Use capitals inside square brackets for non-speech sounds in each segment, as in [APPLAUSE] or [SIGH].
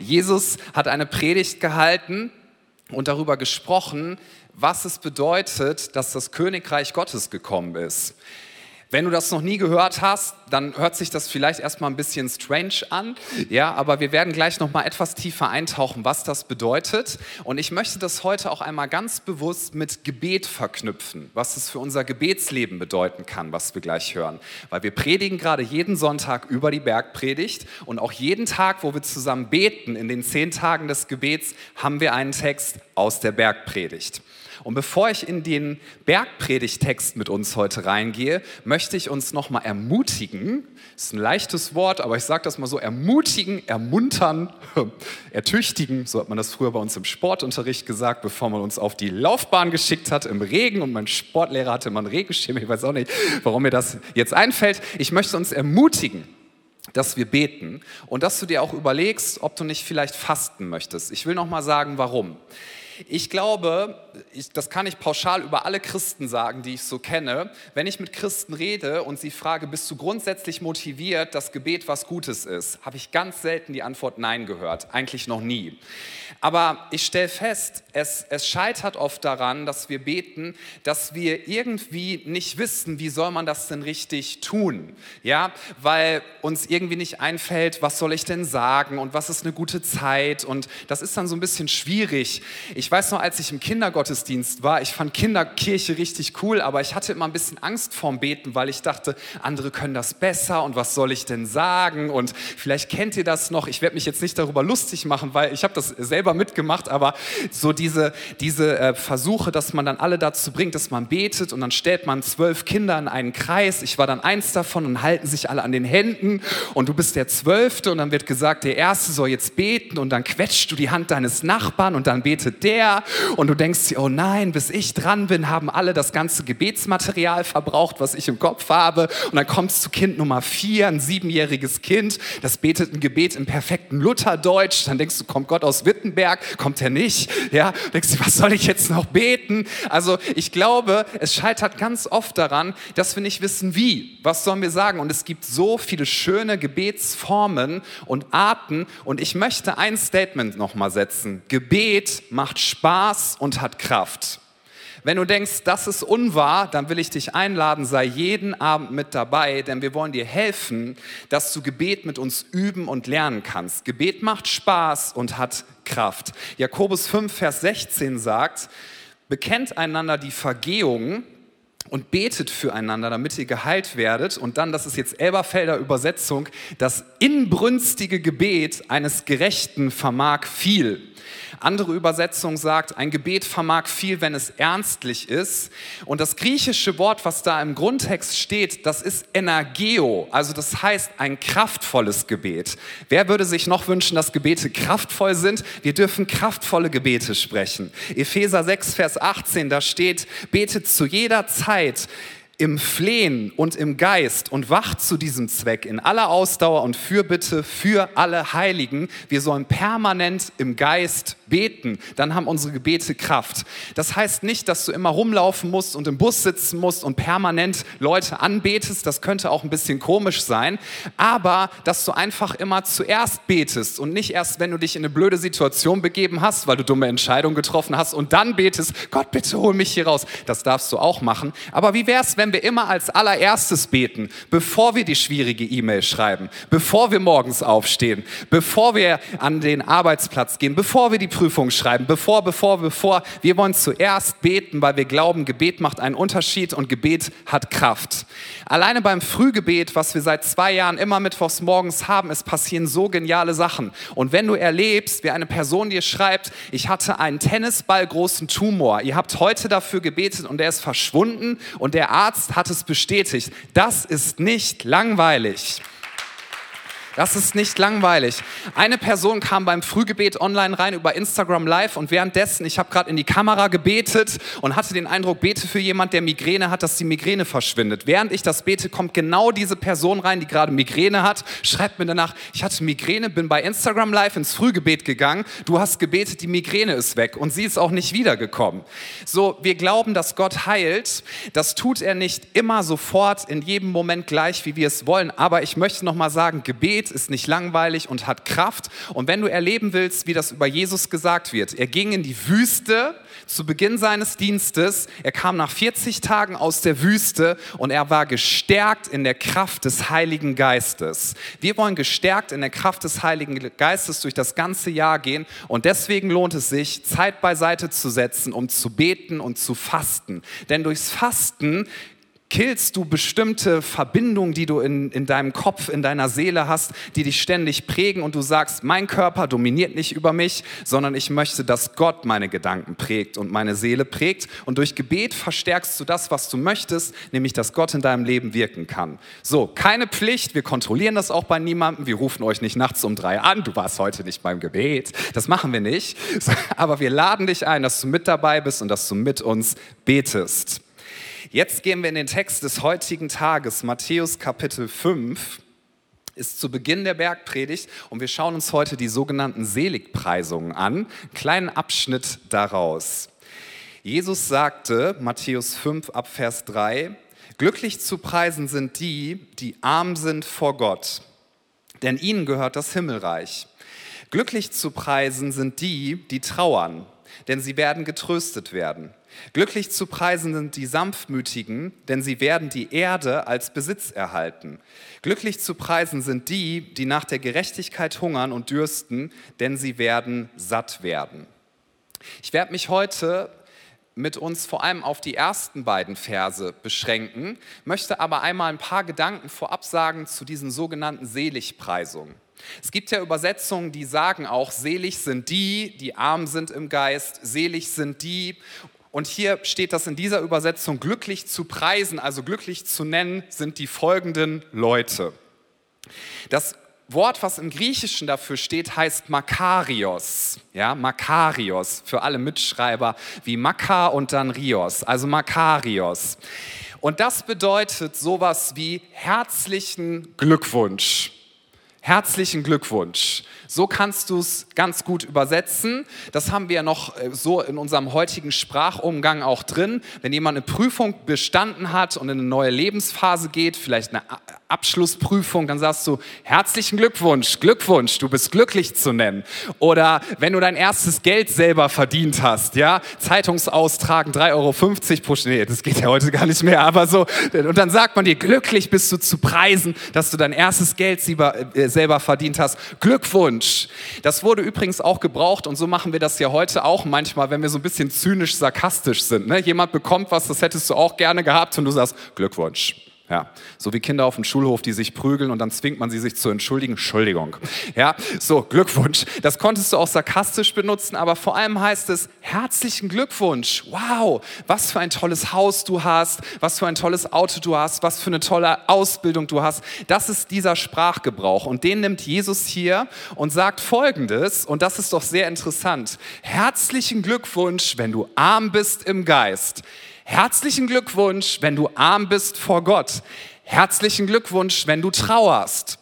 Jesus hat eine Predigt gehalten und darüber gesprochen, was es bedeutet, dass das Königreich Gottes gekommen ist. Wenn du das noch nie gehört hast, dann hört sich das vielleicht erstmal ein bisschen strange an, ja, aber wir werden gleich noch mal etwas tiefer eintauchen, was das bedeutet. Und ich möchte das heute auch einmal ganz bewusst mit Gebet verknüpfen, was es für unser Gebetsleben bedeuten kann, was wir gleich hören, weil wir predigen gerade jeden Sonntag über die Bergpredigt und auch jeden Tag, wo wir zusammen beten in den zehn Tagen des Gebets, haben wir einen Text aus der Bergpredigt. Und bevor ich in den Bergpredigtext mit uns heute reingehe, möchte ich uns nochmal ermutigen, ist ein leichtes Wort, aber ich sage das mal so, ermutigen, ermuntern, [LAUGHS] ertüchtigen, so hat man das früher bei uns im Sportunterricht gesagt, bevor man uns auf die Laufbahn geschickt hat im Regen und mein Sportlehrer hatte mal einen Regenschirm, ich weiß auch nicht, warum mir das jetzt einfällt. Ich möchte uns ermutigen, dass wir beten und dass du dir auch überlegst, ob du nicht vielleicht fasten möchtest. Ich will noch mal sagen, warum. Ich glaube, ich, das kann ich pauschal über alle Christen sagen, die ich so kenne. Wenn ich mit Christen rede und sie frage, bist du grundsätzlich motiviert, dass Gebet was Gutes ist, habe ich ganz selten die Antwort Nein gehört. Eigentlich noch nie. Aber ich stelle fest, es, es scheitert oft daran, dass wir beten, dass wir irgendwie nicht wissen, wie soll man das denn richtig tun. Ja, weil uns irgendwie nicht einfällt, was soll ich denn sagen und was ist eine gute Zeit. Und das ist dann so ein bisschen schwierig. Ich weiß noch, als ich im Kindergottesdienst war, ich fand Kinderkirche richtig cool, aber ich hatte immer ein bisschen Angst vorm Beten, weil ich dachte, andere können das besser und was soll ich denn sagen? Und vielleicht kennt ihr das noch. Ich werde mich jetzt nicht darüber lustig machen, weil ich habe das selber selber mitgemacht, aber so diese, diese äh, Versuche, dass man dann alle dazu bringt, dass man betet und dann stellt man zwölf Kinder in einen Kreis. Ich war dann eins davon und halten sich alle an den Händen und du bist der Zwölfte und dann wird gesagt, der Erste soll jetzt beten und dann quetscht du die Hand deines Nachbarn und dann betet der und du denkst dir, oh nein, bis ich dran bin, haben alle das ganze Gebetsmaterial verbraucht, was ich im Kopf habe und dann kommst du zu Kind Nummer vier, ein siebenjähriges Kind, das betet ein Gebet im perfekten Lutherdeutsch, dann denkst du, kommt Gott aus Wittenberg Berg, kommt er nicht. Ja, denkst du, was soll ich jetzt noch beten? Also ich glaube, es scheitert ganz oft daran, dass wir nicht wissen, wie. Was sollen wir sagen? Und es gibt so viele schöne Gebetsformen und Arten. Und ich möchte ein Statement nochmal setzen. Gebet macht Spaß und hat Kraft. Wenn du denkst, das ist unwahr, dann will ich dich einladen, sei jeden Abend mit dabei, denn wir wollen dir helfen, dass du Gebet mit uns üben und lernen kannst. Gebet macht Spaß und hat Kraft. Jakobus 5, Vers 16 sagt, bekennt einander die Vergehung und betet füreinander, damit ihr geheilt werdet. Und dann, das ist jetzt Elberfelder Übersetzung, das inbrünstige Gebet eines Gerechten vermag viel. Andere Übersetzung sagt, ein Gebet vermag viel, wenn es ernstlich ist. Und das griechische Wort, was da im Grundtext steht, das ist Energeo, also das heißt ein kraftvolles Gebet. Wer würde sich noch wünschen, dass Gebete kraftvoll sind? Wir dürfen kraftvolle Gebete sprechen. Epheser 6, Vers 18, da steht, betet zu jeder Zeit im Flehen und im Geist und wacht zu diesem Zweck in aller Ausdauer und Fürbitte für alle Heiligen. Wir sollen permanent im Geist beten, dann haben unsere Gebete Kraft. Das heißt nicht, dass du immer rumlaufen musst und im Bus sitzen musst und permanent Leute anbetest, das könnte auch ein bisschen komisch sein, aber dass du einfach immer zuerst betest und nicht erst, wenn du dich in eine blöde Situation begeben hast, weil du dumme Entscheidungen getroffen hast und dann betest, Gott, bitte hol mich hier raus. Das darfst du auch machen. Aber wie wäre es, wenn wir immer als allererstes beten, bevor wir die schwierige E-Mail schreiben, bevor wir morgens aufstehen, bevor wir an den Arbeitsplatz gehen, bevor wir die Prüfung schreiben. Bevor, bevor, bevor. Wir wollen zuerst beten, weil wir glauben, Gebet macht einen Unterschied und Gebet hat Kraft. Alleine beim Frühgebet, was wir seit zwei Jahren immer mittwochs morgens haben, es passieren so geniale Sachen. Und wenn du erlebst, wie eine Person dir schreibt, ich hatte einen Tennisballgroßen Tumor, ihr habt heute dafür gebetet und er ist verschwunden und der Arzt hat es bestätigt, das ist nicht langweilig. Das ist nicht langweilig. Eine Person kam beim Frühgebet online rein über Instagram Live und währenddessen, ich habe gerade in die Kamera gebetet und hatte den Eindruck, bete für jemand, der Migräne hat, dass die Migräne verschwindet. Während ich das bete, kommt genau diese Person rein, die gerade Migräne hat, schreibt mir danach, ich hatte Migräne, bin bei Instagram Live ins Frühgebet gegangen, du hast gebetet, die Migräne ist weg und sie ist auch nicht wiedergekommen. So, wir glauben, dass Gott heilt. Das tut er nicht immer sofort, in jedem Moment gleich, wie wir es wollen. Aber ich möchte noch mal sagen, Gebet Gebet ist nicht langweilig und hat Kraft. Und wenn du erleben willst, wie das über Jesus gesagt wird, er ging in die Wüste zu Beginn seines Dienstes. Er kam nach 40 Tagen aus der Wüste und er war gestärkt in der Kraft des Heiligen Geistes. Wir wollen gestärkt in der Kraft des Heiligen Geistes durch das ganze Jahr gehen und deswegen lohnt es sich, Zeit beiseite zu setzen, um zu beten und zu fasten. Denn durchs Fasten killst du bestimmte Verbindungen, die du in, in deinem Kopf, in deiner Seele hast, die dich ständig prägen und du sagst, mein Körper dominiert nicht über mich, sondern ich möchte, dass Gott meine Gedanken prägt und meine Seele prägt. Und durch Gebet verstärkst du das, was du möchtest, nämlich, dass Gott in deinem Leben wirken kann. So, keine Pflicht, wir kontrollieren das auch bei niemandem, wir rufen euch nicht nachts um drei an, du warst heute nicht beim Gebet, das machen wir nicht, [LAUGHS] aber wir laden dich ein, dass du mit dabei bist und dass du mit uns betest. Jetzt gehen wir in den Text des heutigen Tages, Matthäus Kapitel 5 ist zu Beginn der Bergpredigt und wir schauen uns heute die sogenannten Seligpreisungen an, einen kleinen Abschnitt daraus. Jesus sagte, Matthäus 5 ab Vers 3, Glücklich zu preisen sind die, die arm sind vor Gott, denn ihnen gehört das Himmelreich. Glücklich zu preisen sind die, die trauern, denn sie werden getröstet werden. Glücklich zu preisen sind die Sanftmütigen, denn sie werden die Erde als Besitz erhalten. Glücklich zu preisen sind die, die nach der Gerechtigkeit hungern und dürsten, denn sie werden satt werden. Ich werde mich heute mit uns vor allem auf die ersten beiden Verse beschränken, möchte aber einmal ein paar Gedanken vorab sagen zu diesen sogenannten Seligpreisungen. Es gibt ja Übersetzungen, die sagen auch, selig sind die, die arm sind im Geist, selig sind die und hier steht das in dieser Übersetzung, glücklich zu preisen, also glücklich zu nennen, sind die folgenden Leute. Das Wort, was im Griechischen dafür steht, heißt Makarios. Ja, Makarios für alle Mitschreiber wie Maka und dann Rios, also Makarios. Und das bedeutet sowas wie herzlichen Glückwunsch. Herzlichen Glückwunsch. So kannst du es ganz gut übersetzen. Das haben wir ja noch äh, so in unserem heutigen Sprachumgang auch drin. Wenn jemand eine Prüfung bestanden hat und in eine neue Lebensphase geht, vielleicht eine Abschlussprüfung, dann sagst du herzlichen Glückwunsch, Glückwunsch, du bist glücklich zu nennen. Oder wenn du dein erstes Geld selber verdient hast, ja, Zeitungsaustragen 3,50 Euro pro nee, das geht ja heute gar nicht mehr, aber so, und dann sagt man dir, glücklich bist du zu preisen, dass du dein erstes Geld selber, äh, selber verdient hast. Glückwunsch. Das wurde übrigens auch gebraucht und so machen wir das ja heute auch manchmal, wenn wir so ein bisschen zynisch, sarkastisch sind. Ne? Jemand bekommt was, das hättest du auch gerne gehabt und du sagst, Glückwunsch. Ja, so wie Kinder auf dem Schulhof, die sich prügeln und dann zwingt man sie sich zu entschuldigen. Entschuldigung. Ja, so Glückwunsch. Das konntest du auch sarkastisch benutzen, aber vor allem heißt es herzlichen Glückwunsch. Wow, was für ein tolles Haus du hast, was für ein tolles Auto du hast, was für eine tolle Ausbildung du hast. Das ist dieser Sprachgebrauch und den nimmt Jesus hier und sagt folgendes und das ist doch sehr interessant. Herzlichen Glückwunsch, wenn du arm bist im Geist. Herzlichen Glückwunsch, wenn du arm bist vor Gott. Herzlichen Glückwunsch, wenn du trauerst.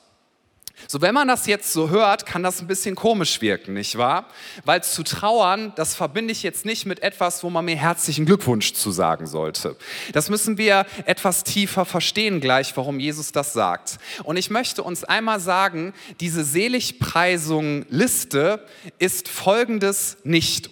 So, wenn man das jetzt so hört, kann das ein bisschen komisch wirken, nicht wahr? Weil zu trauern, das verbinde ich jetzt nicht mit etwas, wo man mir herzlichen Glückwunsch zu sagen sollte. Das müssen wir etwas tiefer verstehen gleich, warum Jesus das sagt. Und ich möchte uns einmal sagen, diese Seligpreisung-Liste ist folgendes nicht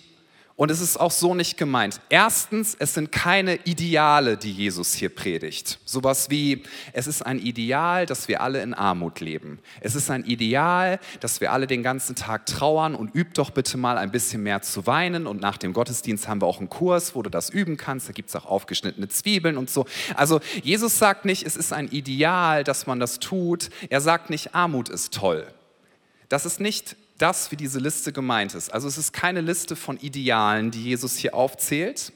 und es ist auch so nicht gemeint. Erstens, es sind keine Ideale, die Jesus hier predigt. Sowas wie, es ist ein Ideal, dass wir alle in Armut leben. Es ist ein Ideal, dass wir alle den ganzen Tag trauern und üb doch bitte mal ein bisschen mehr zu weinen. Und nach dem Gottesdienst haben wir auch einen Kurs, wo du das üben kannst. Da gibt es auch aufgeschnittene Zwiebeln und so. Also Jesus sagt nicht, es ist ein Ideal, dass man das tut. Er sagt nicht, Armut ist toll. Das ist nicht das, wie diese Liste gemeint ist. Also es ist keine Liste von Idealen, die Jesus hier aufzählt.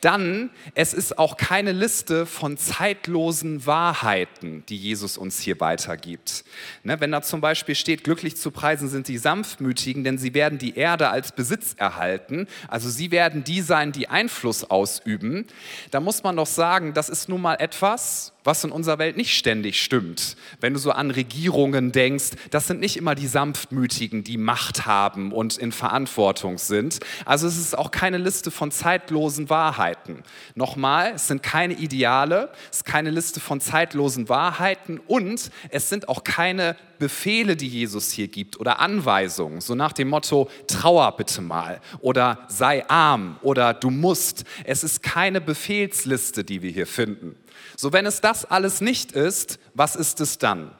Dann, es ist auch keine Liste von zeitlosen Wahrheiten, die Jesus uns hier weitergibt. Ne, wenn da zum Beispiel steht, glücklich zu preisen sind die Sanftmütigen, denn sie werden die Erde als Besitz erhalten. Also sie werden die sein, die Einfluss ausüben. Da muss man doch sagen, das ist nun mal etwas, was in unserer Welt nicht ständig stimmt. Wenn du so an Regierungen denkst, das sind nicht immer die Sanftmütigen, die Macht haben und in Verantwortung sind. Also es ist auch keine Liste von zeitlosen Wahrheiten. Nochmal, es sind keine Ideale, es ist keine Liste von zeitlosen Wahrheiten und es sind auch keine Befehle, die Jesus hier gibt oder Anweisungen, so nach dem Motto, trauer bitte mal oder sei arm oder du musst. Es ist keine Befehlsliste, die wir hier finden. So, wenn es das alles nicht ist, was ist es dann?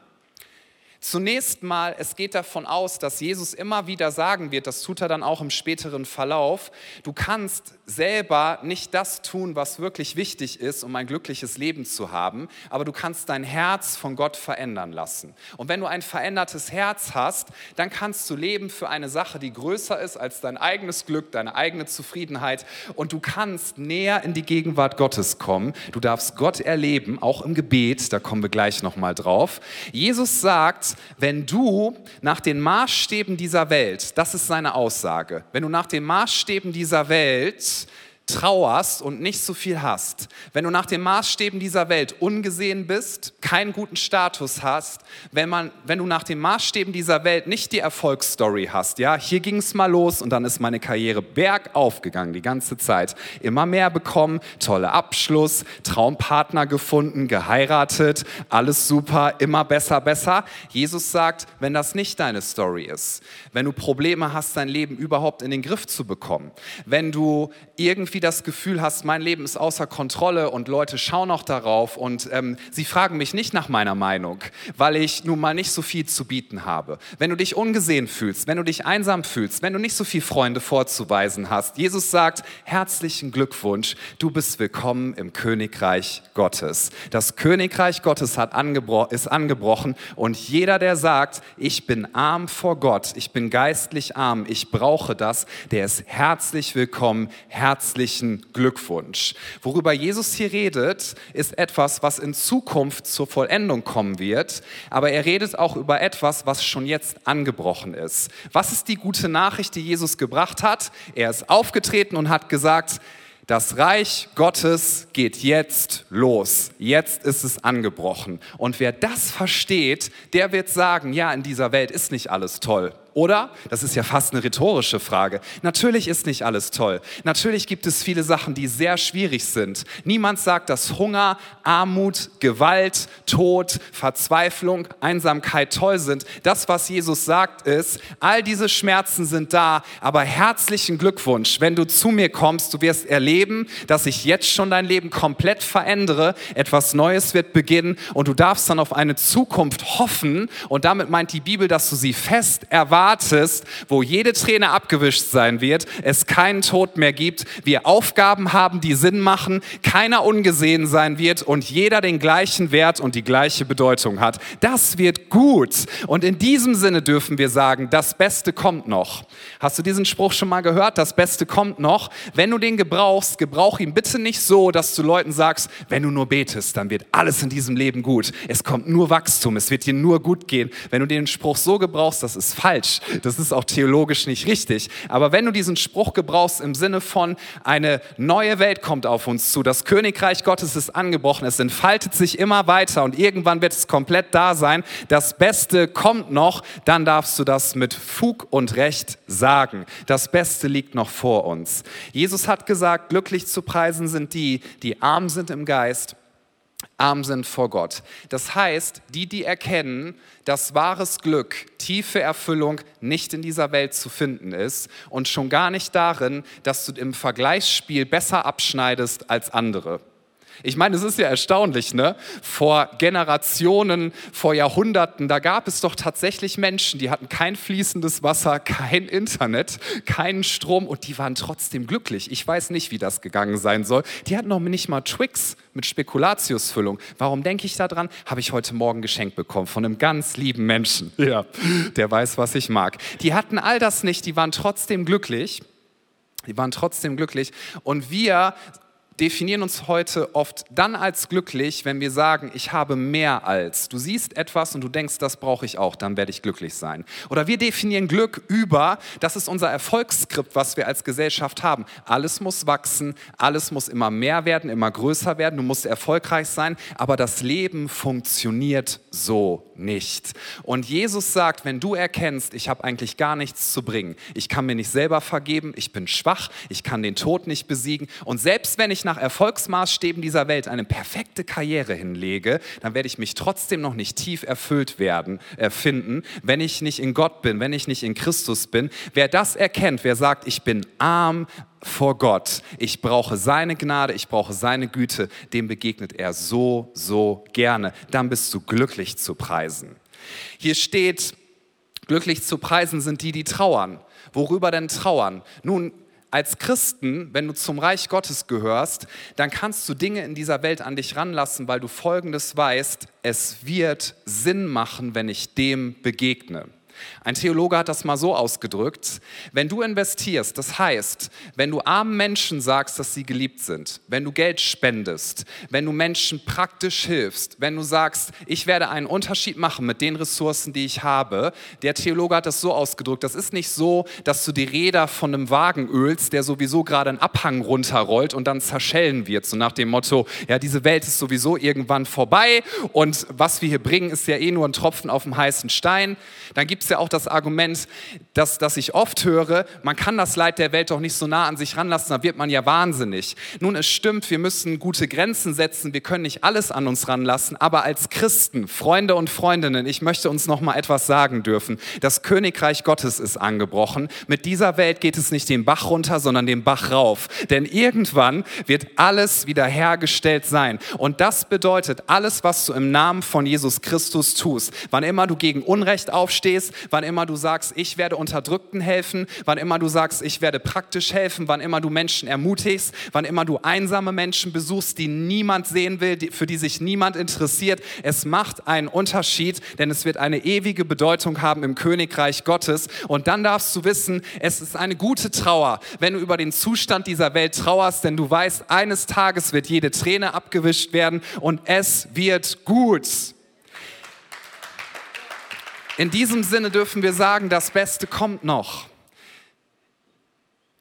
Zunächst mal, es geht davon aus, dass Jesus immer wieder sagen wird, das tut er dann auch im späteren Verlauf, du kannst selber nicht das tun, was wirklich wichtig ist, um ein glückliches Leben zu haben, aber du kannst dein Herz von Gott verändern lassen. Und wenn du ein verändertes Herz hast, dann kannst du leben für eine Sache, die größer ist als dein eigenes Glück, deine eigene Zufriedenheit und du kannst näher in die Gegenwart Gottes kommen. Du darfst Gott erleben, auch im Gebet, da kommen wir gleich noch mal drauf. Jesus sagt, wenn du nach den Maßstäben dieser Welt, das ist seine Aussage, wenn du nach den Maßstäben dieser Welt Yes. Trauerst und nicht so viel hast, wenn du nach den Maßstäben dieser Welt ungesehen bist, keinen guten Status hast, wenn, man, wenn du nach den Maßstäben dieser Welt nicht die Erfolgsstory hast, ja, hier ging es mal los und dann ist meine Karriere bergauf gegangen die ganze Zeit, immer mehr bekommen, toller Abschluss, Traumpartner gefunden, geheiratet, alles super, immer besser, besser. Jesus sagt, wenn das nicht deine Story ist, wenn du Probleme hast, dein Leben überhaupt in den Griff zu bekommen, wenn du irgendwie irgendwie das Gefühl hast, mein Leben ist außer Kontrolle und Leute schauen auch darauf und ähm, sie fragen mich nicht nach meiner Meinung, weil ich nun mal nicht so viel zu bieten habe. Wenn du dich ungesehen fühlst, wenn du dich einsam fühlst, wenn du nicht so viele Freunde vorzuweisen hast, Jesus sagt, herzlichen Glückwunsch, du bist willkommen im Königreich Gottes. Das Königreich Gottes hat angebro ist angebrochen und jeder, der sagt, ich bin arm vor Gott, ich bin geistlich arm, ich brauche das, der ist herzlich willkommen, herzlich herzlichen Glückwunsch. Worüber Jesus hier redet, ist etwas, was in Zukunft zur Vollendung kommen wird, aber er redet auch über etwas, was schon jetzt angebrochen ist. Was ist die gute Nachricht, die Jesus gebracht hat? Er ist aufgetreten und hat gesagt, das Reich Gottes geht jetzt los. Jetzt ist es angebrochen. Und wer das versteht, der wird sagen, ja, in dieser Welt ist nicht alles toll. Oder? Das ist ja fast eine rhetorische Frage. Natürlich ist nicht alles toll. Natürlich gibt es viele Sachen, die sehr schwierig sind. Niemand sagt, dass Hunger, Armut, Gewalt, Tod, Verzweiflung, Einsamkeit toll sind. Das, was Jesus sagt, ist, all diese Schmerzen sind da, aber herzlichen Glückwunsch, wenn du zu mir kommst, du wirst erleben, dass ich jetzt schon dein Leben komplett verändere, etwas Neues wird beginnen und du darfst dann auf eine Zukunft hoffen und damit meint die Bibel, dass du sie fest erwartest wartest, wo jede Träne abgewischt sein wird, es keinen Tod mehr gibt, wir Aufgaben haben, die Sinn machen, keiner ungesehen sein wird und jeder den gleichen Wert und die gleiche Bedeutung hat. Das wird gut. Und in diesem Sinne dürfen wir sagen, das Beste kommt noch. Hast du diesen Spruch schon mal gehört? Das Beste kommt noch. Wenn du den gebrauchst, gebrauch ihn bitte nicht so, dass du Leuten sagst, wenn du nur betest, dann wird alles in diesem Leben gut. Es kommt nur Wachstum, es wird dir nur gut gehen. Wenn du den Spruch so gebrauchst, das ist falsch falsch. Das ist auch theologisch nicht richtig. Aber wenn du diesen Spruch gebrauchst im Sinne von eine neue Welt kommt auf uns zu, das Königreich Gottes ist angebrochen, es entfaltet sich immer weiter und irgendwann wird es komplett da sein, das Beste kommt noch, dann darfst du das mit Fug und Recht sagen. Das Beste liegt noch vor uns. Jesus hat gesagt, glücklich zu preisen sind die, die arm sind im Geist arm sind vor Gott. Das heißt, die, die erkennen, dass wahres Glück, tiefe Erfüllung nicht in dieser Welt zu finden ist und schon gar nicht darin, dass du im Vergleichsspiel besser abschneidest als andere. Ich meine, es ist ja erstaunlich, ne? Vor Generationen, vor Jahrhunderten, da gab es doch tatsächlich Menschen, die hatten kein fließendes Wasser, kein Internet, keinen Strom und die waren trotzdem glücklich. Ich weiß nicht, wie das gegangen sein soll. Die hatten noch nicht mal Twix mit Spekulatiusfüllung. Warum denke ich daran? Habe ich heute Morgen geschenkt bekommen von einem ganz lieben Menschen. Ja, der weiß, was ich mag. Die hatten all das nicht, die waren trotzdem glücklich. Die waren trotzdem glücklich. Und wir definieren uns heute oft dann als glücklich, wenn wir sagen, ich habe mehr als. Du siehst etwas und du denkst, das brauche ich auch, dann werde ich glücklich sein. Oder wir definieren Glück über, das ist unser Erfolgsskript, was wir als Gesellschaft haben. Alles muss wachsen, alles muss immer mehr werden, immer größer werden, du musst erfolgreich sein, aber das Leben funktioniert so nicht. Und Jesus sagt, wenn du erkennst, ich habe eigentlich gar nichts zu bringen, ich kann mir nicht selber vergeben, ich bin schwach, ich kann den Tod nicht besiegen und selbst wenn ich nach Erfolgsmaßstäben dieser Welt eine perfekte Karriere hinlege, dann werde ich mich trotzdem noch nicht tief erfüllt werden, äh, finden, wenn ich nicht in Gott bin, wenn ich nicht in Christus bin. Wer das erkennt, wer sagt, ich bin arm, vor Gott. Ich brauche seine Gnade, ich brauche seine Güte. Dem begegnet er so, so gerne. Dann bist du glücklich zu preisen. Hier steht, glücklich zu preisen sind die, die trauern. Worüber denn trauern? Nun, als Christen, wenn du zum Reich Gottes gehörst, dann kannst du Dinge in dieser Welt an dich ranlassen, weil du Folgendes weißt, es wird Sinn machen, wenn ich dem begegne. Ein Theologe hat das mal so ausgedrückt, wenn du investierst, das heißt, wenn du armen Menschen sagst, dass sie geliebt sind, wenn du Geld spendest, wenn du Menschen praktisch hilfst, wenn du sagst, ich werde einen Unterschied machen mit den Ressourcen, die ich habe, der Theologe hat das so ausgedrückt, das ist nicht so, dass du die Räder von einem Wagen ölst, der sowieso gerade einen Abhang runterrollt und dann zerschellen wird, so nach dem Motto, ja, diese Welt ist sowieso irgendwann vorbei und was wir hier bringen, ist ja eh nur ein Tropfen auf dem heißen Stein. Dann gibt es ja auch das Argument, das, das ich oft höre, man kann das Leid der Welt doch nicht so nah an sich ranlassen, da wird man ja wahnsinnig. Nun, es stimmt, wir müssen gute Grenzen setzen, wir können nicht alles an uns ranlassen, aber als Christen, Freunde und Freundinnen, ich möchte uns noch mal etwas sagen dürfen. Das Königreich Gottes ist angebrochen. Mit dieser Welt geht es nicht den Bach runter, sondern den Bach rauf. Denn irgendwann wird alles wiederhergestellt sein. Und das bedeutet, alles, was du im Namen von Jesus Christus tust, wann immer du gegen Unrecht aufstehst, wann immer du sagst, ich werde Unterdrückten helfen, wann immer du sagst, ich werde praktisch helfen, wann immer du Menschen ermutigst, wann immer du einsame Menschen besuchst, die niemand sehen will, für die sich niemand interessiert. Es macht einen Unterschied, denn es wird eine ewige Bedeutung haben im Königreich Gottes. Und dann darfst du wissen, es ist eine gute Trauer, wenn du über den Zustand dieser Welt trauerst, denn du weißt, eines Tages wird jede Träne abgewischt werden und es wird gut. In diesem Sinne dürfen wir sagen, das Beste kommt noch.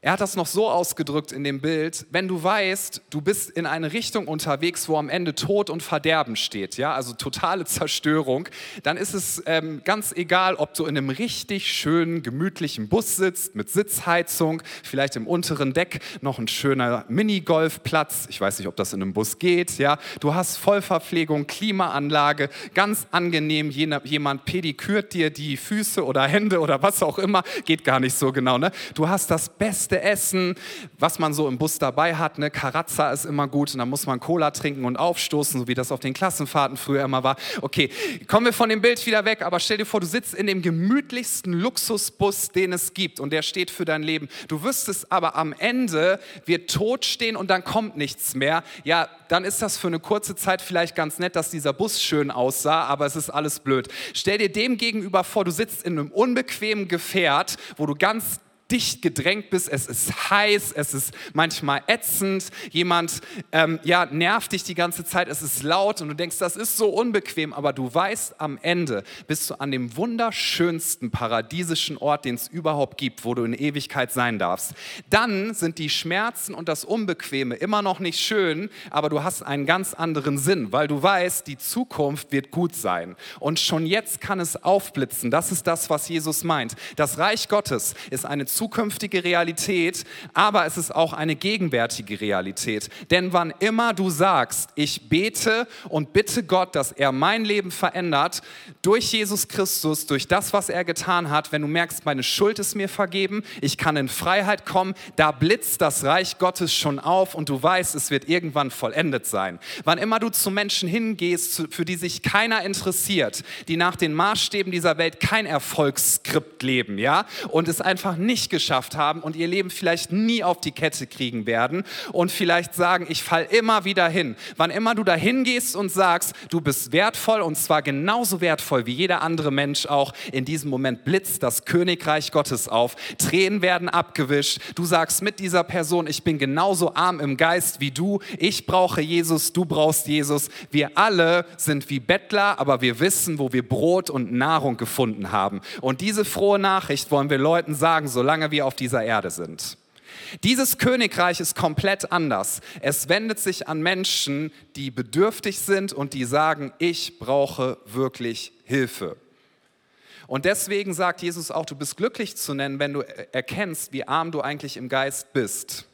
Er hat das noch so ausgedrückt in dem Bild, wenn du weißt, du bist in eine Richtung unterwegs, wo am Ende Tod und Verderben steht, ja, also totale Zerstörung, dann ist es ähm, ganz egal, ob du in einem richtig schönen, gemütlichen Bus sitzt, mit Sitzheizung, vielleicht im unteren Deck noch ein schöner Minigolfplatz, ich weiß nicht, ob das in einem Bus geht, ja, du hast Vollverpflegung, Klimaanlage, ganz angenehm, jemand pedikürt dir die Füße oder Hände oder was auch immer, geht gar nicht so genau, ne? Du hast das Beste beste Essen, was man so im Bus dabei hat. Ne? Karazza ist immer gut und dann muss man Cola trinken und aufstoßen, so wie das auf den Klassenfahrten früher immer war. Okay, kommen wir von dem Bild wieder weg, aber stell dir vor, du sitzt in dem gemütlichsten Luxusbus, den es gibt und der steht für dein Leben. Du wüsstest aber am Ende wird tot stehen und dann kommt nichts mehr. Ja, dann ist das für eine kurze Zeit vielleicht ganz nett, dass dieser Bus schön aussah, aber es ist alles blöd. Stell dir dem gegenüber vor, du sitzt in einem unbequemen Gefährt, wo du ganz dicht gedrängt bist, es ist heiß, es ist manchmal ätzend, jemand ähm, ja, nervt dich die ganze Zeit, es ist laut und du denkst, das ist so unbequem, aber du weißt, am Ende bist du an dem wunderschönsten paradiesischen Ort, den es überhaupt gibt, wo du in Ewigkeit sein darfst. Dann sind die Schmerzen und das Unbequeme immer noch nicht schön, aber du hast einen ganz anderen Sinn, weil du weißt, die Zukunft wird gut sein. Und schon jetzt kann es aufblitzen. Das ist das, was Jesus meint. Das Reich Gottes ist eine Zukunft, zukünftige Realität, aber es ist auch eine gegenwärtige Realität. Denn wann immer du sagst, ich bete und bitte Gott, dass er mein Leben verändert, durch Jesus Christus, durch das, was er getan hat, wenn du merkst, meine Schuld ist mir vergeben, ich kann in Freiheit kommen, da blitzt das Reich Gottes schon auf und du weißt, es wird irgendwann vollendet sein. Wann immer du zu Menschen hingehst, für die sich keiner interessiert, die nach den Maßstäben dieser Welt kein Erfolgsskript leben, ja, und es einfach nicht geschafft haben und ihr Leben vielleicht nie auf die Kette kriegen werden und vielleicht sagen, ich fall immer wieder hin. Wann immer du dahin gehst und sagst, du bist wertvoll und zwar genauso wertvoll wie jeder andere Mensch auch, in diesem Moment blitzt das Königreich Gottes auf. Tränen werden abgewischt. Du sagst mit dieser Person, ich bin genauso arm im Geist wie du. Ich brauche Jesus, du brauchst Jesus. Wir alle sind wie Bettler, aber wir wissen, wo wir Brot und Nahrung gefunden haben. Und diese frohe Nachricht wollen wir Leuten sagen, solange wir auf dieser Erde sind. Dieses Königreich ist komplett anders. Es wendet sich an Menschen, die bedürftig sind und die sagen, ich brauche wirklich Hilfe. Und deswegen sagt Jesus auch, du bist glücklich zu nennen, wenn du erkennst, wie arm du eigentlich im Geist bist.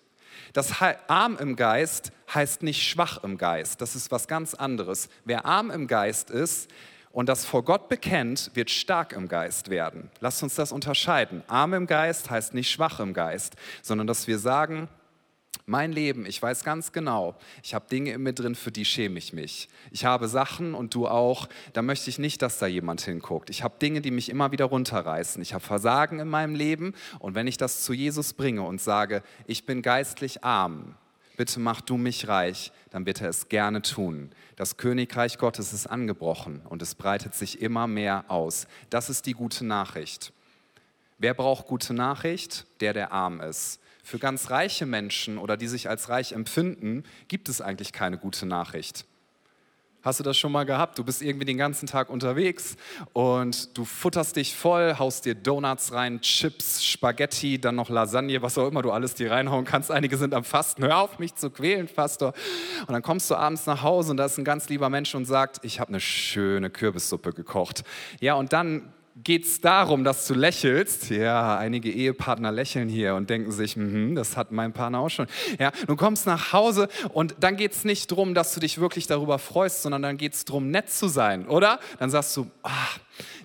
Das arm im Geist heißt nicht schwach im Geist. Das ist was ganz anderes. Wer arm im Geist ist, und das vor Gott bekennt, wird stark im Geist werden. Lasst uns das unterscheiden. Arm im Geist heißt nicht schwach im Geist, sondern dass wir sagen, mein Leben, ich weiß ganz genau, ich habe Dinge in mir drin, für die schäme ich mich. Ich habe Sachen und du auch, da möchte ich nicht, dass da jemand hinguckt. Ich habe Dinge, die mich immer wieder runterreißen. Ich habe Versagen in meinem Leben und wenn ich das zu Jesus bringe und sage, ich bin geistlich arm, bitte mach du mich reich, dann wird er es gerne tun. Das Königreich Gottes ist angebrochen und es breitet sich immer mehr aus. Das ist die gute Nachricht. Wer braucht gute Nachricht? Der, der arm ist. Für ganz reiche Menschen oder die sich als reich empfinden, gibt es eigentlich keine gute Nachricht. Hast du das schon mal gehabt? Du bist irgendwie den ganzen Tag unterwegs und du futterst dich voll, haust dir Donuts rein, Chips, Spaghetti, dann noch Lasagne, was auch immer du alles dir reinhauen kannst. Einige sind am Fasten. Hör auf, mich zu quälen, Pastor. Und dann kommst du abends nach Hause und da ist ein ganz lieber Mensch und sagt, ich habe eine schöne Kürbissuppe gekocht. Ja, und dann geht es darum, dass du lächelst. Ja, einige Ehepartner lächeln hier und denken sich, mm das hat mein Partner auch schon. Ja, du kommst nach Hause und dann geht es nicht darum, dass du dich wirklich darüber freust, sondern dann geht es darum, nett zu sein, oder? Dann sagst du, ah,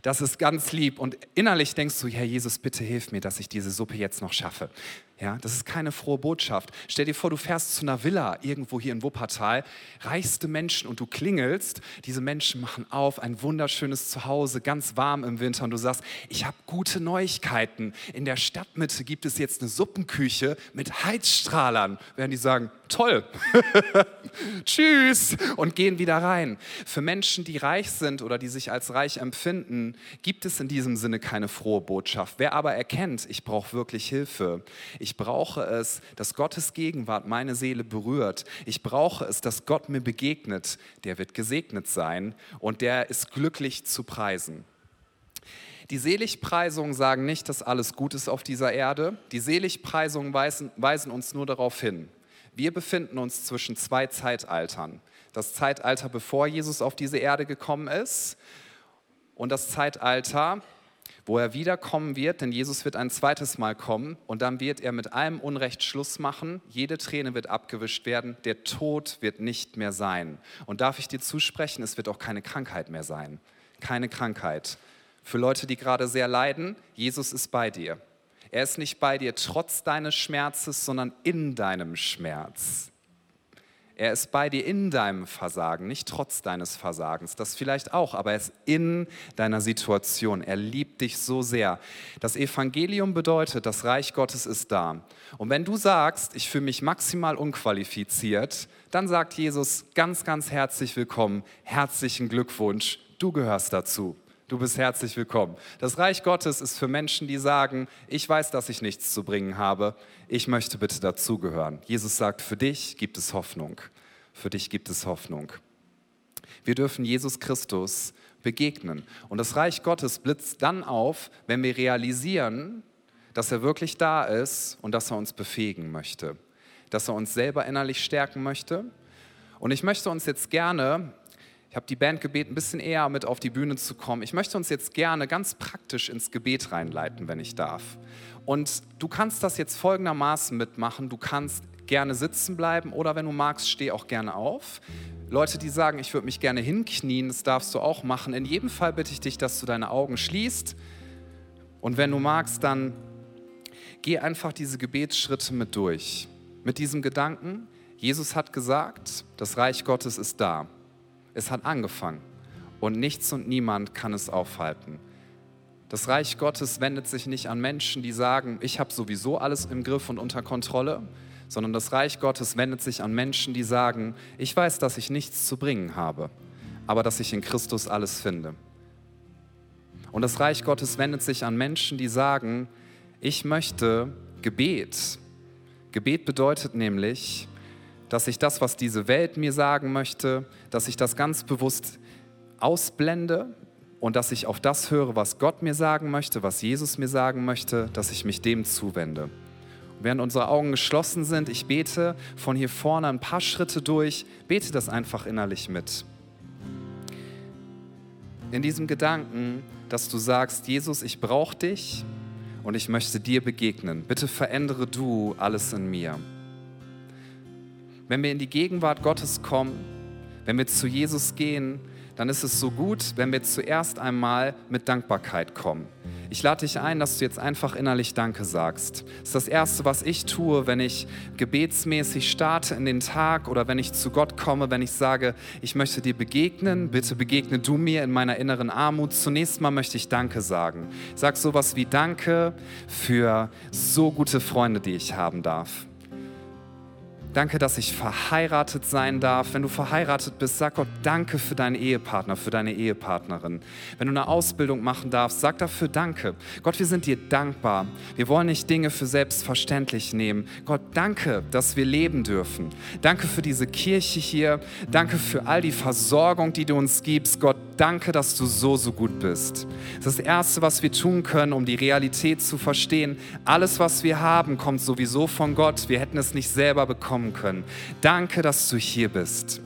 das ist ganz lieb. Und innerlich denkst du, Herr Jesus, bitte hilf mir, dass ich diese Suppe jetzt noch schaffe. Ja, das ist keine frohe Botschaft. Stell dir vor, du fährst zu einer Villa irgendwo hier in Wuppertal, reichste Menschen und du klingelst. Diese Menschen machen auf, ein wunderschönes Zuhause, ganz warm im Winter und du sagst, ich habe gute Neuigkeiten. In der Stadtmitte gibt es jetzt eine Suppenküche mit Heizstrahlern. Werden die sagen, toll, [LAUGHS] tschüss und gehen wieder rein. Für Menschen, die reich sind oder die sich als reich empfinden, gibt es in diesem Sinne keine frohe Botschaft. Wer aber erkennt, ich brauche wirklich Hilfe, ich brauche es, dass Gottes Gegenwart meine Seele berührt, ich brauche es, dass Gott mir begegnet, der wird gesegnet sein und der ist glücklich zu preisen. Die Seligpreisungen sagen nicht, dass alles gut ist auf dieser Erde. Die Seligpreisungen weisen, weisen uns nur darauf hin, wir befinden uns zwischen zwei Zeitaltern. Das Zeitalter, bevor Jesus auf diese Erde gekommen ist und das Zeitalter, wo er wiederkommen wird, denn Jesus wird ein zweites Mal kommen und dann wird er mit allem Unrecht Schluss machen, jede Träne wird abgewischt werden, der Tod wird nicht mehr sein. Und darf ich dir zusprechen, es wird auch keine Krankheit mehr sein. Keine Krankheit. Für Leute, die gerade sehr leiden, Jesus ist bei dir. Er ist nicht bei dir trotz deines Schmerzes, sondern in deinem Schmerz. Er ist bei dir in deinem Versagen, nicht trotz deines Versagens. Das vielleicht auch, aber er ist in deiner Situation. Er liebt dich so sehr. Das Evangelium bedeutet, das Reich Gottes ist da. Und wenn du sagst, ich fühle mich maximal unqualifiziert, dann sagt Jesus ganz, ganz herzlich willkommen, herzlichen Glückwunsch, du gehörst dazu. Du bist herzlich willkommen. Das Reich Gottes ist für Menschen, die sagen, ich weiß, dass ich nichts zu bringen habe, ich möchte bitte dazugehören. Jesus sagt, für dich gibt es Hoffnung. Für dich gibt es Hoffnung. Wir dürfen Jesus Christus begegnen. Und das Reich Gottes blitzt dann auf, wenn wir realisieren, dass er wirklich da ist und dass er uns befähigen möchte, dass er uns selber innerlich stärken möchte. Und ich möchte uns jetzt gerne ich habe die Band gebeten, ein bisschen eher mit auf die Bühne zu kommen. Ich möchte uns jetzt gerne ganz praktisch ins Gebet reinleiten, wenn ich darf. Und du kannst das jetzt folgendermaßen mitmachen. Du kannst gerne sitzen bleiben oder wenn du magst, steh auch gerne auf. Leute, die sagen, ich würde mich gerne hinknien, das darfst du auch machen. In jedem Fall bitte ich dich, dass du deine Augen schließt. Und wenn du magst, dann geh einfach diese Gebetsschritte mit durch. Mit diesem Gedanken, Jesus hat gesagt, das Reich Gottes ist da. Es hat angefangen und nichts und niemand kann es aufhalten. Das Reich Gottes wendet sich nicht an Menschen, die sagen, ich habe sowieso alles im Griff und unter Kontrolle, sondern das Reich Gottes wendet sich an Menschen, die sagen, ich weiß, dass ich nichts zu bringen habe, aber dass ich in Christus alles finde. Und das Reich Gottes wendet sich an Menschen, die sagen, ich möchte Gebet. Gebet bedeutet nämlich, dass ich das, was diese Welt mir sagen möchte, dass ich das ganz bewusst ausblende und dass ich auf das höre, was Gott mir sagen möchte, was Jesus mir sagen möchte, dass ich mich dem zuwende. Und während unsere Augen geschlossen sind, ich bete von hier vorne ein paar Schritte durch, bete das einfach innerlich mit. In diesem Gedanken, dass du sagst, Jesus, ich brauche dich und ich möchte dir begegnen. Bitte verändere du alles in mir. Wenn wir in die Gegenwart Gottes kommen, wenn wir zu Jesus gehen, dann ist es so gut, wenn wir zuerst einmal mit Dankbarkeit kommen. Ich lade dich ein, dass du jetzt einfach innerlich Danke sagst. Das ist das Erste, was ich tue, wenn ich gebetsmäßig starte in den Tag oder wenn ich zu Gott komme, wenn ich sage, ich möchte dir begegnen, bitte begegne du mir in meiner inneren Armut. Zunächst mal möchte ich Danke sagen. Ich sage sowas wie Danke für so gute Freunde, die ich haben darf. Danke, dass ich verheiratet sein darf. Wenn du verheiratet bist, sag Gott Danke für deinen Ehepartner, für deine Ehepartnerin. Wenn du eine Ausbildung machen darfst, sag dafür Danke. Gott, wir sind dir dankbar. Wir wollen nicht Dinge für selbstverständlich nehmen. Gott, danke, dass wir leben dürfen. Danke für diese Kirche hier. Danke für all die Versorgung, die du uns gibst. Gott, danke, dass du so, so gut bist. Das Erste, was wir tun können, um die Realität zu verstehen. Alles, was wir haben, kommt sowieso von Gott. Wir hätten es nicht selber bekommen kommen können. Danke, dass du hier bist.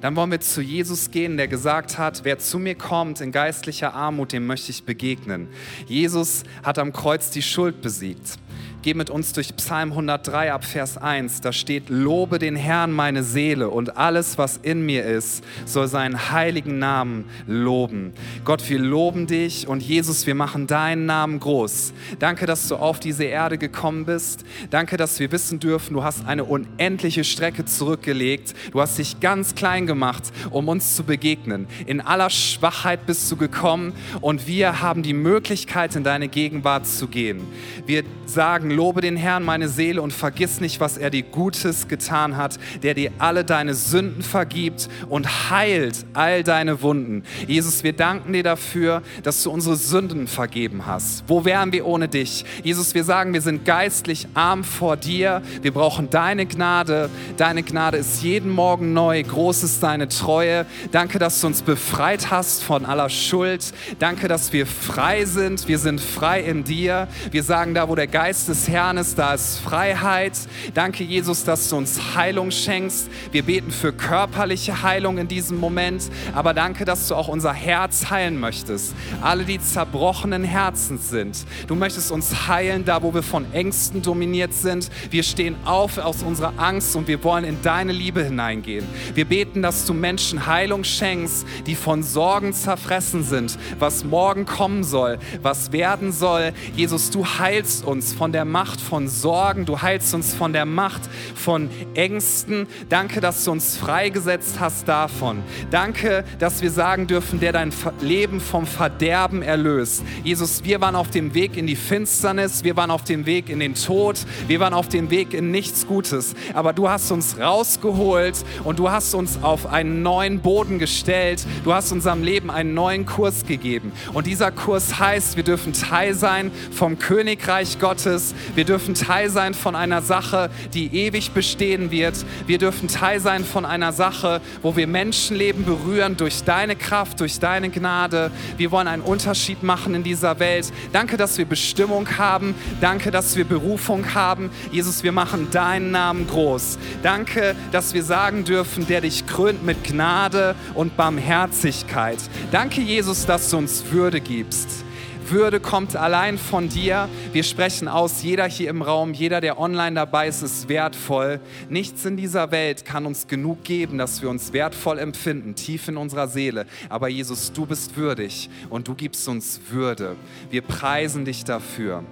Dann wollen wir zu Jesus gehen, der gesagt hat, wer zu mir kommt in geistlicher Armut, dem möchte ich begegnen. Jesus hat am Kreuz die Schuld besiegt. Geh mit uns durch Psalm 103 ab Vers 1. Da steht, lobe den Herrn meine Seele und alles, was in mir ist, soll seinen heiligen Namen loben. Gott, wir loben dich und Jesus, wir machen deinen Namen groß. Danke, dass du auf diese Erde gekommen bist. Danke, dass wir wissen dürfen, du hast eine unendliche Strecke zurückgelegt. Du hast dich ganz klein gemacht, um uns zu begegnen. In aller Schwachheit bist du gekommen und wir haben die Möglichkeit, in deine Gegenwart zu gehen. Wir sagen, lobe den Herrn meine Seele und vergiss nicht, was er dir Gutes getan hat, der dir alle deine Sünden vergibt und heilt all deine Wunden. Jesus, wir danken dir dafür, dass du unsere Sünden vergeben hast. Wo wären wir ohne dich? Jesus, wir sagen, wir sind geistlich arm vor dir. Wir brauchen deine Gnade. Deine Gnade ist jeden Morgen neu. Groß ist deine Treue. Danke, dass du uns befreit hast von aller Schuld. Danke, dass wir frei sind. Wir sind frei in dir. Wir sagen, da wo der Geist des Herrn ist, da ist Freiheit. Danke, Jesus, dass du uns Heilung schenkst. Wir beten für körperliche Heilung in diesem Moment, aber danke, dass du auch unser Herz heilen möchtest. Alle, die zerbrochenen Herzens sind. Du möchtest uns heilen, da wo wir von Ängsten dominiert sind. Wir stehen auf aus unserer Angst und wir wollen in deine Liebe hineingehen. Wir beten, dass du Menschen Heilung schenkst, die von Sorgen zerfressen sind, was morgen kommen soll, was werden soll. Jesus, du heilst uns von der Macht von Sorgen, du heilst uns von der Macht von Ängsten. Danke, dass du uns freigesetzt hast davon. Danke, dass wir sagen dürfen, der dein Leben vom Verderben erlöst. Jesus, wir waren auf dem Weg in die Finsternis, wir waren auf dem Weg in den Tod, wir waren auf dem Weg in nichts Gutes. Aber du hast uns rausgeholt und du hast uns auf einen neuen Boden gestellt. Du hast unserem Leben einen neuen Kurs gegeben. Und dieser Kurs heißt, wir dürfen Teil sein vom Königreich Gottes. Wir dürfen Teil sein von einer Sache, die ewig bestehen wird. Wir dürfen Teil sein von einer Sache, wo wir Menschenleben berühren durch deine Kraft, durch deine Gnade. Wir wollen einen Unterschied machen in dieser Welt. Danke, dass wir Bestimmung haben. Danke, dass wir Berufung haben. Jesus, wir machen deinen Namen groß. Danke, dass wir sagen dürfen, der dich krönt mit Gnade und Barmherzigkeit. Danke, Jesus, dass du uns Würde gibst. Würde kommt allein von dir. Wir sprechen aus, jeder hier im Raum, jeder, der online dabei ist, ist wertvoll. Nichts in dieser Welt kann uns genug geben, dass wir uns wertvoll empfinden, tief in unserer Seele. Aber Jesus, du bist würdig und du gibst uns Würde. Wir preisen dich dafür.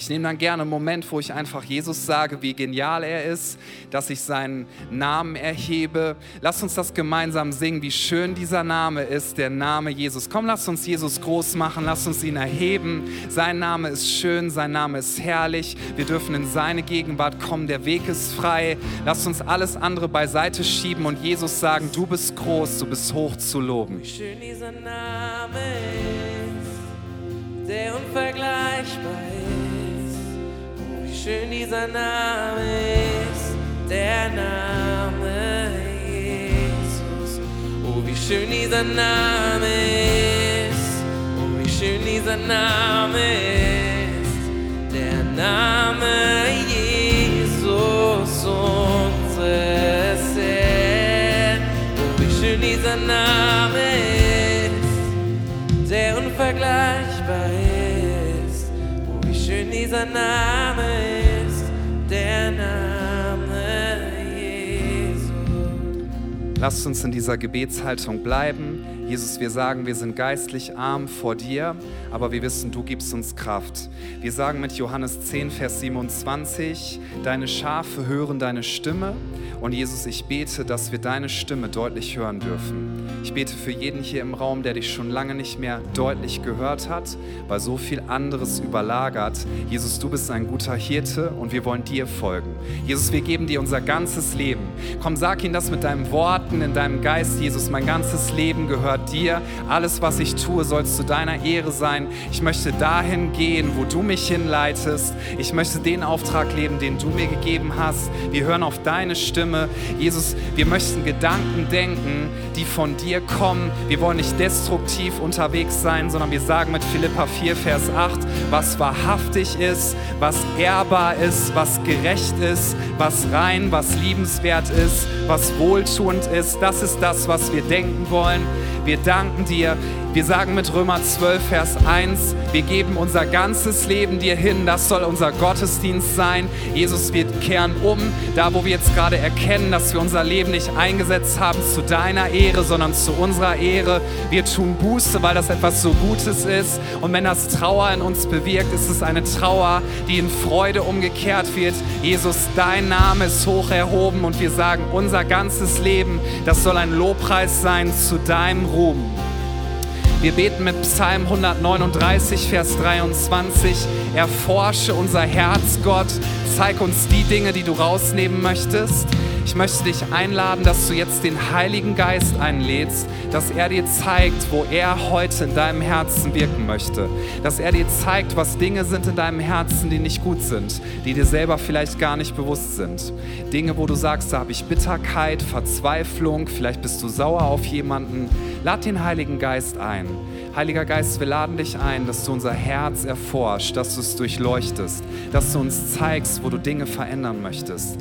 Ich nehme dann gerne einen Moment, wo ich einfach Jesus sage, wie genial er ist, dass ich seinen Namen erhebe. Lass uns das gemeinsam singen, wie schön dieser Name ist, der Name Jesus. Komm, lass uns Jesus groß machen, lass uns ihn erheben. Sein Name ist schön, sein Name ist herrlich. Wir dürfen in seine Gegenwart kommen, der Weg ist frei. Lass uns alles andere beiseite schieben und Jesus sagen, du bist groß, du bist hoch zu loben. Wie schön dieser Name ist, der unvergleichbar ist. Schön dieser Name ist, der Name Jesus. Oh, wie schön dieser Name ist. Oh, wie schön dieser Name ist, der Name Jesus unseres Herrn. Oh, wie schön dieser Name ist, der unvergleichbar ist. Oh, wie schön dieser Name ist, Lasst uns in dieser Gebetshaltung bleiben. Jesus, wir sagen, wir sind geistlich arm vor dir, aber wir wissen, du gibst uns Kraft. Wir sagen mit Johannes 10, Vers 27, deine Schafe hören deine Stimme. Und Jesus, ich bete, dass wir deine Stimme deutlich hören dürfen. Ich bete für jeden hier im Raum, der dich schon lange nicht mehr deutlich gehört hat, weil so viel anderes überlagert. Jesus, du bist ein guter Hirte und wir wollen dir folgen. Jesus, wir geben dir unser ganzes Leben. Komm, sag ihnen das mit deinen Worten, in deinem Geist, Jesus. Mein ganzes Leben gehört dir. Alles, was ich tue, soll zu deiner Ehre sein. Ich möchte dahin gehen, wo du mich hinleitest. Ich möchte den Auftrag leben, den du mir gegeben hast. Wir hören auf deine Stimme. Jesus, wir möchten Gedanken denken, die von dir kommen. Wir wollen nicht destruktiv unterwegs sein, sondern wir sagen mit Philippa 4, Vers 8, was wahrhaftig ist, was ehrbar ist, was gerecht ist, was rein, was liebenswert ist, was wohltuend ist. Das ist das, was wir denken wollen. Wir danken dir. Wir sagen mit Römer 12, Vers 1, wir geben unser ganzes Leben dir hin. Das soll unser Gottesdienst sein. Jesus, wir kehren um, da wo wir jetzt gerade erkennen, dass wir unser Leben nicht eingesetzt haben zu deiner Ehre, sondern zu unserer Ehre. Wir tun Buße, weil das etwas so Gutes ist. Und wenn das Trauer in uns bewirkt, ist es eine Trauer, die in Freude umgekehrt wird. Jesus, dein Name ist hoch erhoben und wir sagen, unser ganzes Leben, das soll ein Lobpreis sein zu deinem Ruhm. Wir beten mit Psalm 139, Vers 23. Erforsche unser Herz, Gott. Zeig uns die Dinge, die du rausnehmen möchtest. Ich möchte dich einladen, dass du jetzt den Heiligen Geist einlädst, dass er dir zeigt, wo er heute in deinem Herzen wirken möchte. Dass er dir zeigt, was Dinge sind in deinem Herzen, die nicht gut sind, die dir selber vielleicht gar nicht bewusst sind. Dinge, wo du sagst, da habe ich Bitterkeit, Verzweiflung, vielleicht bist du sauer auf jemanden. Lad den Heiligen Geist ein. Heiliger Geist, wir laden dich ein, dass du unser Herz erforscht, dass du es durchleuchtest, dass du uns zeigst, wo du Dinge verändern möchtest.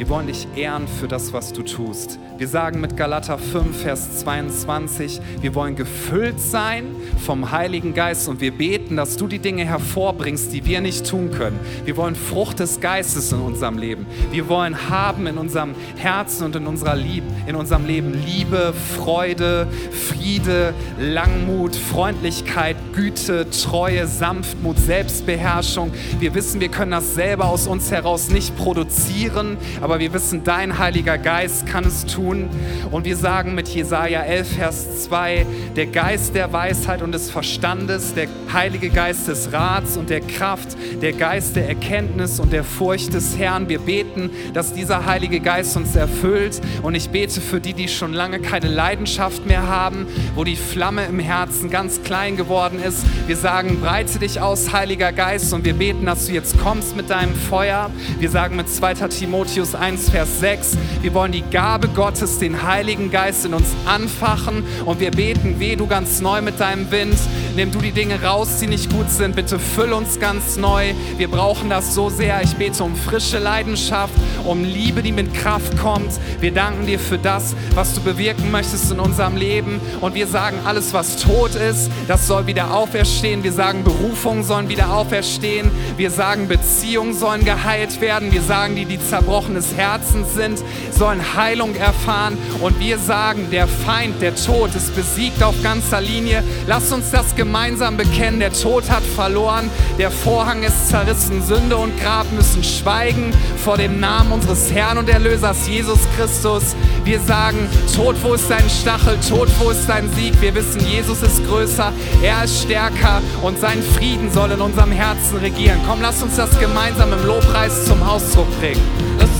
Wir wollen dich ehren für das, was du tust. Wir sagen mit Galater 5, Vers 22, wir wollen gefüllt sein vom Heiligen Geist und wir beten, dass du die Dinge hervorbringst, die wir nicht tun können. Wir wollen Frucht des Geistes in unserem Leben. Wir wollen haben in unserem Herzen und in, unserer Lieb in unserem Leben Liebe, Freude, Friede, Langmut, Freundlichkeit, Güte, Treue, Sanftmut, Selbstbeherrschung. Wir wissen, wir können das selber aus uns heraus nicht produzieren, aber wir wissen, dein Heiliger Geist kann es tun. Und wir sagen mit Jesaja 11, Vers 2, der Geist der Weisheit und des Verstandes, der Heilige Geist des Rats und der Kraft, der Geist der Erkenntnis und der Furcht des Herrn. Wir beten, dass dieser Heilige Geist uns erfüllt. Und ich bete für die, die schon lange keine Leidenschaft mehr haben, wo die Flamme im Herzen ganz klein geworden ist. Wir sagen, breite dich aus, Heiliger Geist, und wir beten, dass du jetzt kommst mit deinem Feuer. Wir sagen mit 2. Timotheus 1, Vers 6, wir wollen die Gabe Gottes, den Heiligen Geist in uns anfachen und wir beten, weh du ganz neu mit deinem Wind, nimm du die Dinge raus, die nicht gut sind, bitte füll uns ganz neu. Wir brauchen das so sehr. Ich bete um frische Leidenschaft, um Liebe, die mit Kraft kommt. Wir danken dir für das, was du bewirken möchtest in unserem Leben und wir sagen, alles, was tot ist, das soll wieder auferstehen. Wir sagen, Berufungen sollen wieder auferstehen. Wir sagen, Beziehungen sollen geheilt werden. Wir sagen, die, die zerbrochen Herzens sind, sollen Heilung erfahren. Und wir sagen, der Feind, der Tod ist besiegt auf ganzer Linie. Lass uns das gemeinsam bekennen, der Tod hat verloren, der Vorhang ist zerrissen, Sünde und Grab müssen schweigen vor dem Namen unseres Herrn und Erlösers Jesus Christus. Wir sagen, Tod, wo ist dein Stachel? Tod, wo ist dein Sieg? Wir wissen, Jesus ist größer, er ist stärker und sein Frieden soll in unserem Herzen regieren. Komm, lass uns das gemeinsam im Lobpreis zum Ausdruck bringen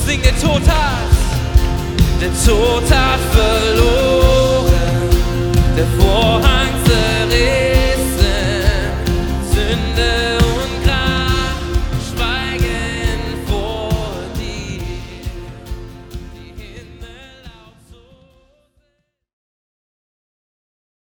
sing der Tod hat, der Tod hat verloren, der Vorhang zerrissen.